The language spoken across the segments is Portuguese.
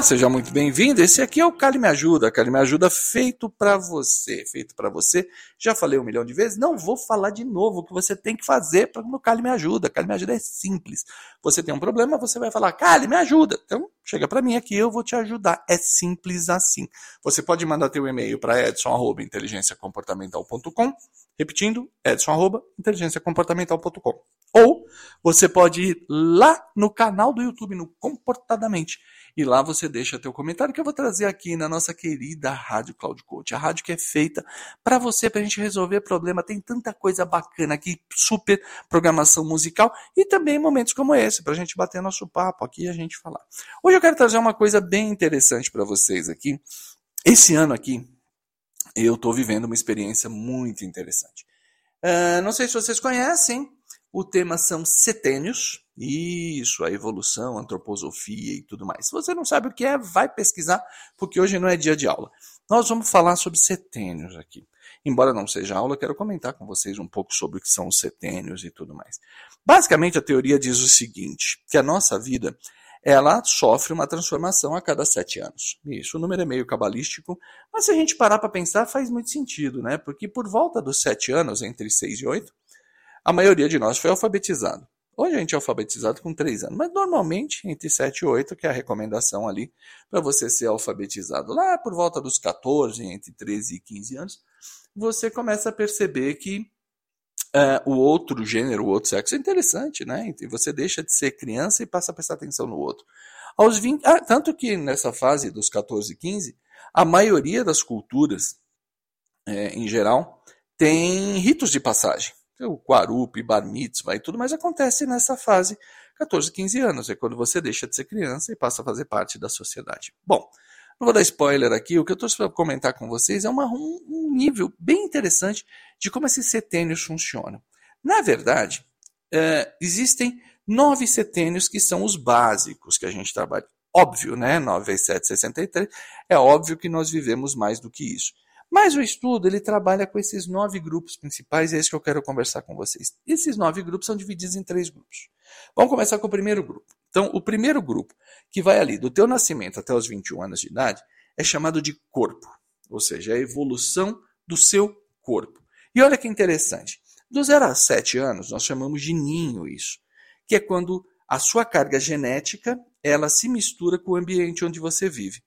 Olá, seja muito bem-vindo. Esse aqui é o Cali Me Ajuda. Cali Me Ajuda feito para você. Feito para você. Já falei um milhão de vezes, não vou falar de novo o que você tem que fazer para no Cali Me Ajuda. Cali Me Ajuda é simples. Você tem um problema, você vai falar, Cali Me Ajuda. Então, chega para mim aqui, eu vou te ajudar. É simples assim. Você pode mandar teu e-mail para edson@inteligenciacomportamental.com. Repetindo, edson@inteligenciacomportamental.com. Ou você pode ir lá no canal do YouTube, no Comportadamente e lá você deixa teu comentário que eu vou trazer aqui na nossa querida Rádio Cloud Coach. A rádio que é feita para você, para a gente resolver problema. Tem tanta coisa bacana aqui, super programação musical e também momentos como esse, para a gente bater nosso papo aqui e a gente falar. Hoje eu quero trazer uma coisa bem interessante para vocês aqui. Esse ano aqui, eu estou vivendo uma experiência muito interessante. Uh, não sei se vocês conhecem, o tema são setênios, isso, a evolução, a antroposofia e tudo mais. Se você não sabe o que é, vai pesquisar, porque hoje não é dia de aula. Nós vamos falar sobre setênios aqui. Embora não seja aula, quero comentar com vocês um pouco sobre o que são os setênios e tudo mais. Basicamente, a teoria diz o seguinte, que a nossa vida ela sofre uma transformação a cada sete anos. Isso, o número é meio cabalístico, mas se a gente parar para pensar, faz muito sentido, né? Porque por volta dos sete anos, entre seis e oito, a maioria de nós foi alfabetizado. Hoje a gente é alfabetizado com 3 anos, mas normalmente entre 7 e 8, que é a recomendação ali para você ser alfabetizado. Lá por volta dos 14, entre 13 e 15 anos, você começa a perceber que uh, o outro gênero, o outro sexo é interessante, né? E você deixa de ser criança e passa a prestar atenção no outro. Aos 20, ah, tanto que nessa fase dos 14 e 15, a maioria das culturas, é, em geral, tem ritos de passagem o Quarup, Bar Mitzvah e tudo mais acontece nessa fase 14, 15 anos. É quando você deixa de ser criança e passa a fazer parte da sociedade. Bom, não vou dar spoiler aqui, o que eu estou para comentar com vocês é uma, um, um, nível bem interessante de como esses setênios funcionam. Na verdade, é, existem nove setênios que são os básicos que a gente trabalha. Óbvio, né? 9 vezes 7, 63. É óbvio que nós vivemos mais do que isso. Mas o estudo ele trabalha com esses nove grupos principais, e é isso que eu quero conversar com vocês. Esses nove grupos são divididos em três grupos. Vamos começar com o primeiro grupo. Então, o primeiro grupo, que vai ali do teu nascimento até os 21 anos de idade, é chamado de corpo, ou seja, a evolução do seu corpo. E olha que interessante, do 0 a 7 anos, nós chamamos de ninho isso, que é quando a sua carga genética ela se mistura com o ambiente onde você vive.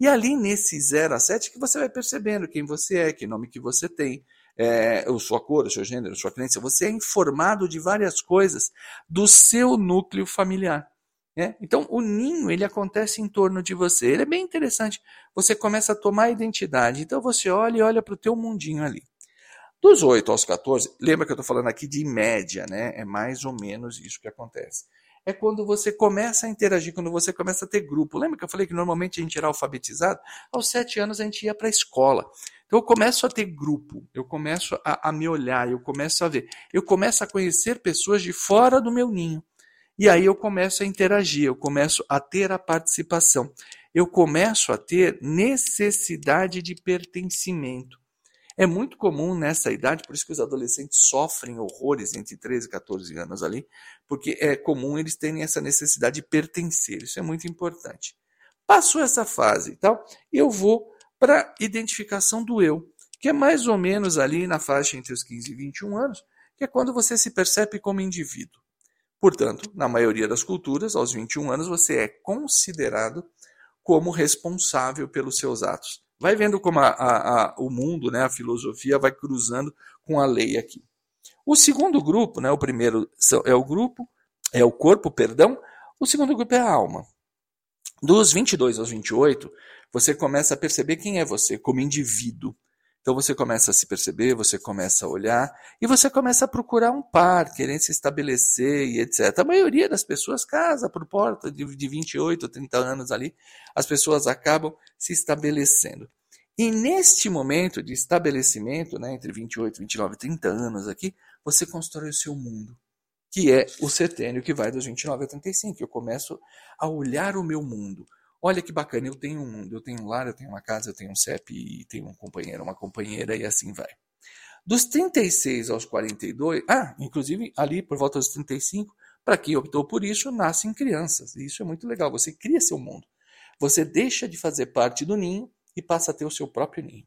E ali nesse 0 a 7 que você vai percebendo quem você é, que nome que você tem, é, a sua cor, o seu gênero, a sua crença. Você é informado de várias coisas do seu núcleo familiar. Né? Então, o ninho ele acontece em torno de você. Ele é bem interessante. Você começa a tomar identidade. Então, você olha e olha para o teu mundinho ali. Dos 8 aos 14, lembra que eu estou falando aqui de média, né? É mais ou menos isso que acontece é quando você começa a interagir, quando você começa a ter grupo. Lembra que eu falei que normalmente a gente era alfabetizado? Aos sete anos a gente ia para a escola. Então eu começo a ter grupo, eu começo a, a, me olhar, eu começo a ver, eu começo a conhecer pessoas de fora do meu ninho. E aí eu começo a interagir, eu começo a ter a participação, eu começo a ter necessidade de pertencimento. É muito comum nessa idade, por isso que os adolescentes sofrem horrores entre 13 e 14 anos ali, porque é comum eles terem essa necessidade de pertencer. Isso é muito importante. Passou essa fase e tal, eu vou para a identificação do eu, que é mais ou menos ali na faixa entre os 15 e 21 anos, que é quando você se percebe como indivíduo. Portanto, na maioria das culturas, aos 21 anos, você é considerado como responsável pelos seus atos. Vai vendo como a, a, a, o mundo, né, a filosofia vai cruzando com a lei aqui. O segundo grupo, né, o primeiro é o grupo, é o corpo, perdão. O segundo grupo é a alma. Dos 22 aos 28, você começa a perceber quem é você como indivíduo. Então você começa a se perceber, você começa a olhar e você começa a procurar um par, querer se estabelecer e etc. A maioria das pessoas casa por porta de, de 28 ou 30 anos ali, as pessoas acabam se estabelecendo. E neste momento de estabelecimento, né, entre 28, 29 e 30 anos aqui, você constrói o seu mundo, que é o setênio que vai dos 29 a 35. Eu começo a olhar o meu mundo. Olha que bacana, eu tenho um mundo, eu tenho um lar, eu tenho uma casa, eu tenho um CEP, tenho um companheiro, uma companheira e assim vai. Dos 36 aos 42, ah, inclusive ali por volta dos 35, para quem optou por isso, nascem crianças. E isso é muito legal, você cria seu mundo. Você deixa de fazer parte do ninho e passa a ter o seu próprio ninho.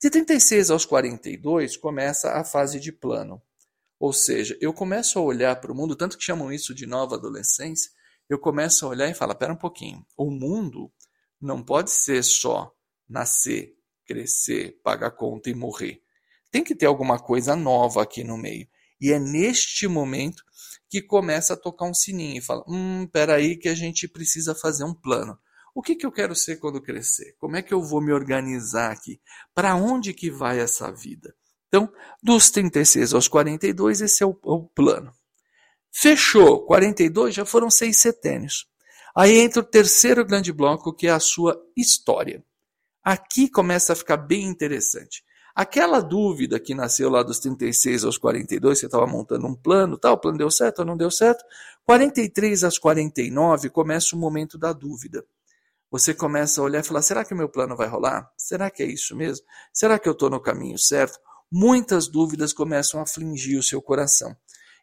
De 36 aos 42 começa a fase de plano. Ou seja, eu começo a olhar para o mundo, tanto que chamam isso de nova adolescência, eu começo a olhar e falar: pera um pouquinho, o mundo não pode ser só nascer, crescer, pagar conta e morrer. Tem que ter alguma coisa nova aqui no meio. E é neste momento que começa a tocar um sininho e fala: hum, peraí, que a gente precisa fazer um plano. O que, que eu quero ser quando crescer? Como é que eu vou me organizar aqui? Para onde que vai essa vida? Então, dos 36 aos 42, esse é o, o plano. Fechou, 42 já foram seis setênios. Aí entra o terceiro grande bloco, que é a sua história. Aqui começa a ficar bem interessante. Aquela dúvida que nasceu lá dos 36 aos 42, você estava montando um plano, tal, o plano deu certo ou não deu certo. 43 às 49 começa o momento da dúvida. Você começa a olhar e falar: será que o meu plano vai rolar? Será que é isso mesmo? Será que eu estou no caminho certo? muitas dúvidas começam a afligir o seu coração.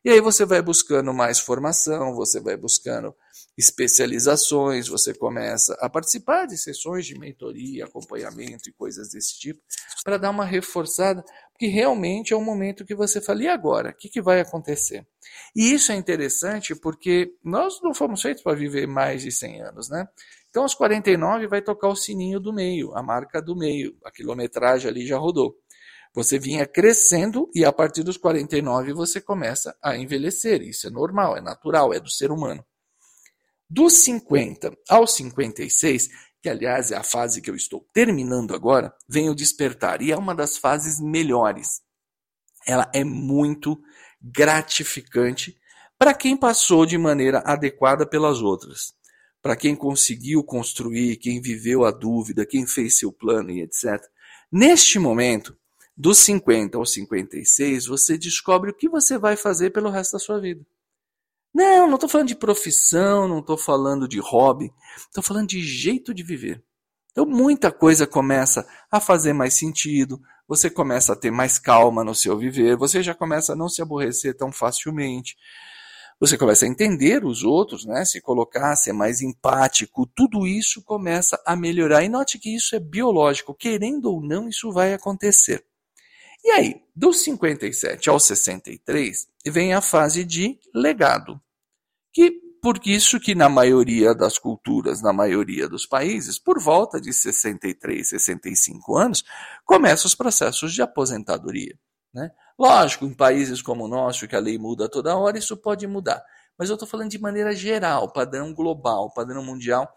E aí você vai buscando mais formação, você vai buscando especializações, você começa a participar de sessões de mentoria, acompanhamento e coisas desse tipo, para dar uma reforçada, porque realmente é um momento que você fala, e agora? O que, que vai acontecer? E isso é interessante porque nós não fomos feitos para viver mais de 100 anos, né? Então, aos 49 vai tocar o sininho do meio, a marca do meio, a quilometragem ali já rodou. Você vinha crescendo e a partir dos 49 você começa a envelhecer. Isso é normal, é natural, é do ser humano. Dos 50 aos 56, que aliás é a fase que eu estou terminando agora, vem o despertar e é uma das fases melhores. Ela é muito gratificante para quem passou de maneira adequada pelas outras. Para quem conseguiu construir, quem viveu a dúvida, quem fez seu plano e etc. Neste momento, dos 50 aos 56, você descobre o que você vai fazer pelo resto da sua vida. Não, não estou falando de profissão, não estou falando de hobby, estou falando de jeito de viver. Então muita coisa começa a fazer mais sentido, você começa a ter mais calma no seu viver, você já começa a não se aborrecer tão facilmente, você começa a entender os outros, né? se colocar, ser mais empático, tudo isso começa a melhorar. E note que isso é biológico, querendo ou não, isso vai acontecer. E aí, dos 57 aos 63, vem a fase de legado. Que por isso que na maioria das culturas, na maioria dos países, por volta de 63, 65 anos, começam os processos de aposentadoria. Né? Lógico, em países como o nosso, que a lei muda toda hora, isso pode mudar. Mas eu estou falando de maneira geral, padrão global, padrão mundial.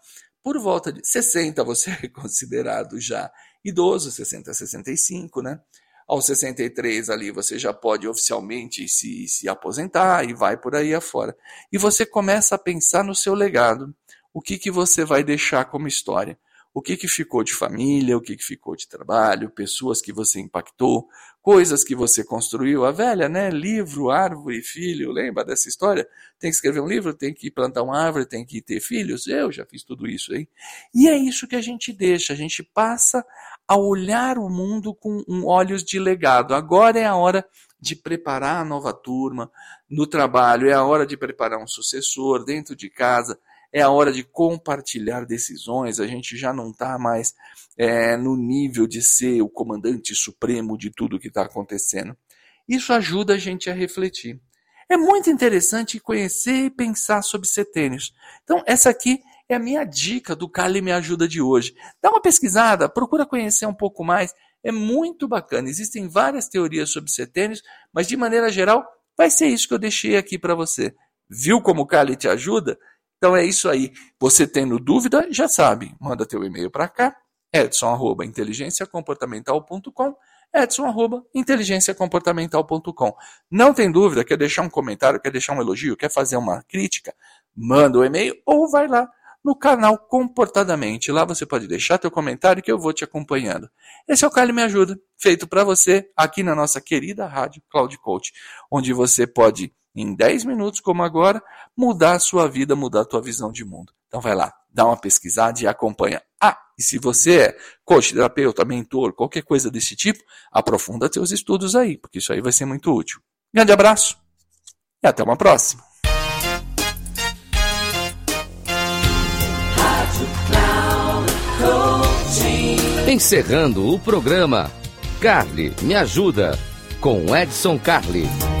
Por volta de 60 você é considerado já idoso, 60 a 65, né? Aos 63 ali você já pode oficialmente se, se aposentar e vai por aí afora. E você começa a pensar no seu legado. O que, que você vai deixar como história? O que, que ficou de família, o que, que ficou de trabalho, pessoas que você impactou, coisas que você construiu. A velha, né? Livro, árvore, filho. Lembra dessa história? Tem que escrever um livro, tem que plantar uma árvore, tem que ter filhos. Eu já fiz tudo isso aí. E é isso que a gente deixa. A gente passa a olhar o mundo com olhos de legado. Agora é a hora de preparar a nova turma no trabalho, é a hora de preparar um sucessor dentro de casa, é a hora de compartilhar decisões. A gente já não está mais é, no nível de ser o comandante supremo de tudo que está acontecendo. Isso ajuda a gente a refletir. É muito interessante conhecer e pensar sobre setênios. Então, essa aqui é a minha dica do Cali Me Ajuda de hoje. Dá uma pesquisada, procura conhecer um pouco mais. É muito bacana. Existem várias teorias sobre setênios, mas de maneira geral, vai ser isso que eu deixei aqui para você. Viu como o Cali te ajuda? Então é isso aí. Você tendo dúvida, já sabe. Manda teu e-mail para cá, edson@inteligenciacomportamental.com, edson@inteligenciacomportamental.com. Não tem dúvida, quer deixar um comentário, quer deixar um elogio, quer fazer uma crítica, manda o um e-mail ou vai lá no canal Comportadamente. Lá você pode deixar teu comentário que eu vou te acompanhando. Esse é o Cali Me Ajuda, feito para você aqui na nossa querida rádio Cloud Coach, onde você pode em 10 minutos, como agora, mudar a sua vida, mudar a tua visão de mundo. Então vai lá, dá uma pesquisada e acompanha. Ah, e se você é coach, terapeuta, mentor, qualquer coisa desse tipo, aprofunda seus estudos aí, porque isso aí vai ser muito útil. Grande abraço e até uma próxima. Encerrando o programa, Carly Me Ajuda, com Edson Carli.